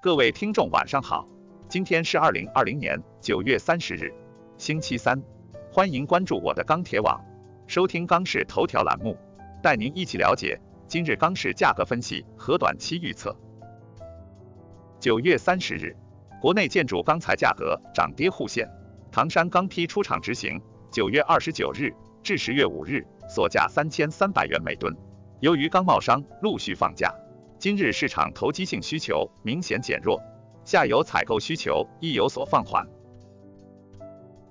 各位听众晚上好，今天是二零二零年九月三十日，星期三，欢迎关注我的钢铁网，收听钢市头条栏目，带您一起了解今日钢市价格分析和短期预测。九月三十日，国内建筑钢材价格涨跌互现，唐山钢坯出厂执行九月二十九日至十月五日锁价三千三百元每吨，由于钢贸商陆续放假。今日市场投机性需求明显减弱，下游采购需求亦有所放缓。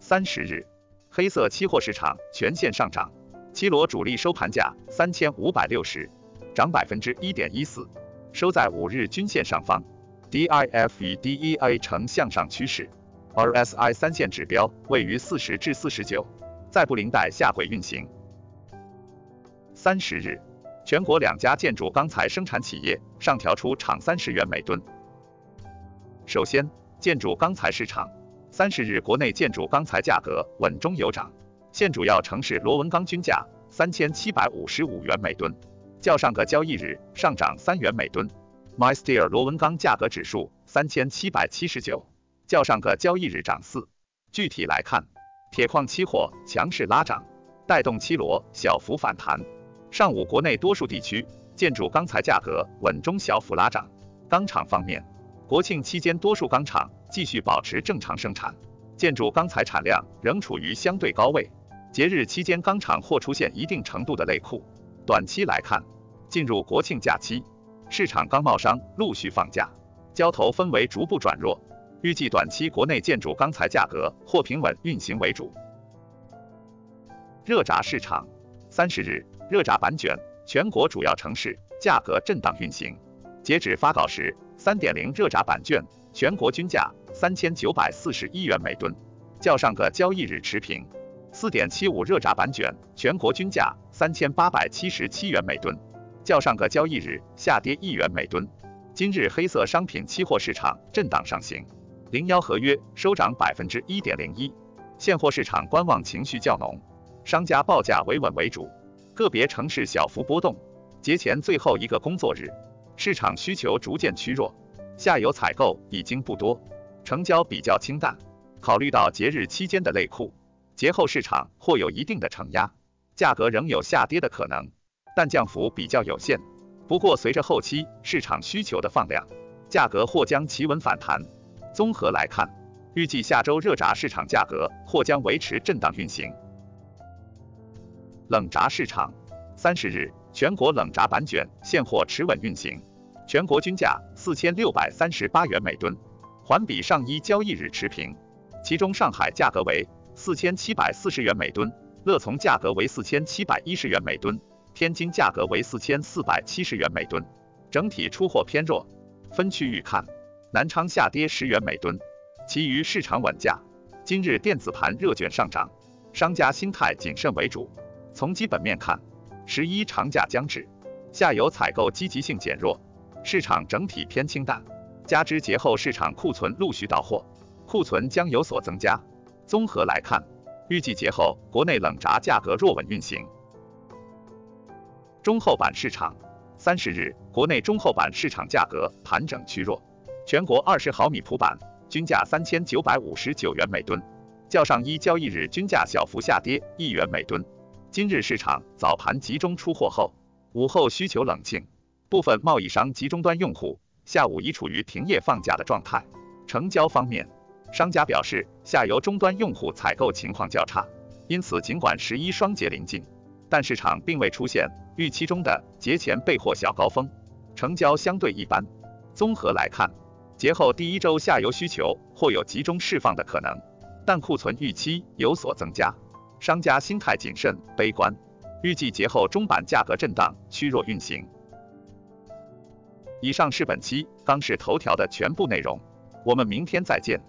三十日，黑色期货市场全线上涨，七罗主力收盘价三千五百六十，涨百分之一点一四，收在五日均线上方。DIF 与 DEA 呈向上趋势，RSI 三线指标位于四十至四十九，在布林带下轨运行。三十日。全国两家建筑钢材生产企业上调出厂三十元每吨。首先，建筑钢材市场，三十日国内建筑钢材价格稳中有涨，现主要城市螺纹钢均价三千七百五十五元每吨，较上个交易日上涨三元每吨。MySteel 螺纹钢价格指数三千七百七十九，较上个交易日涨四。具体来看，铁矿期货强势拉涨，带动七螺小幅反弹。上午，国内多数地区建筑钢材价格稳中小幅拉涨。钢厂方面，国庆期间多数钢厂继续保持正常生产，建筑钢材产量仍处于相对高位。节日期间，钢厂或出现一定程度的内库。短期来看，进入国庆假期，市场钢贸商陆续放假，交投氛围逐步转弱，预计短期国内建筑钢材价格或平稳运行为主。热轧市场，三十日。热轧板卷全国主要城市价格震荡运行，截止发稿时，三点零热轧板卷全国均价三千九百四十一元每吨，较上个交易日持平。四点七五热轧板卷全国均价三千八百七十七元每吨，较上个交易日下跌一元每吨。今日黑色商品期货市场震荡上行，零幺合约收涨百分之一点零一，现货市场观望情绪较浓，商家报价维稳为主。个别城市小幅波动，节前最后一个工作日，市场需求逐渐趋弱，下游采购已经不多，成交比较清淡。考虑到节日期间的内库，节后市场或有一定的承压，价格仍有下跌的可能，但降幅比较有限。不过随着后期市场需求的放量，价格或将企稳反弹。综合来看，预计下周热轧市场价格或将维持震荡运行。冷轧市场，三十日全国冷轧板卷现货持稳运行，全国均价四千六百三十八元每吨，环比上一交易日持平。其中上海价格为四千七百四十元每吨，乐从价格为四千七百一十元每吨，天津价格为四千四百七十元每吨，整体出货偏弱。分区域看，南昌下跌十元每吨，其余市场稳价。今日电子盘热卷上涨，商家心态谨慎为主。从基本面看，十一长假将至，下游采购积极性减弱，市场整体偏清淡，加之节后市场库存陆续到货，库存将有所增加。综合来看，预计节后国内冷轧价格弱稳运行。中厚板市场，三十日国内中厚板市场价格盘整趋弱，全国二十毫米普板均价三千九百五十九元每吨，较上一交易日均价小幅下跌一元每吨。今日市场早盘集中出货后，午后需求冷静，部分贸易商及终端用户下午已处于停业放假的状态。成交方面，商家表示下游终端用户采购情况较差，因此尽管十一双节临近，但市场并未出现预期中的节前备货小高峰，成交相对一般。综合来看，节后第一周下游需求或有集中释放的可能，但库存预期有所增加。商家心态谨慎悲观，预计节后中板价格震荡趋弱运行。以上是本期央视头条的全部内容，我们明天再见。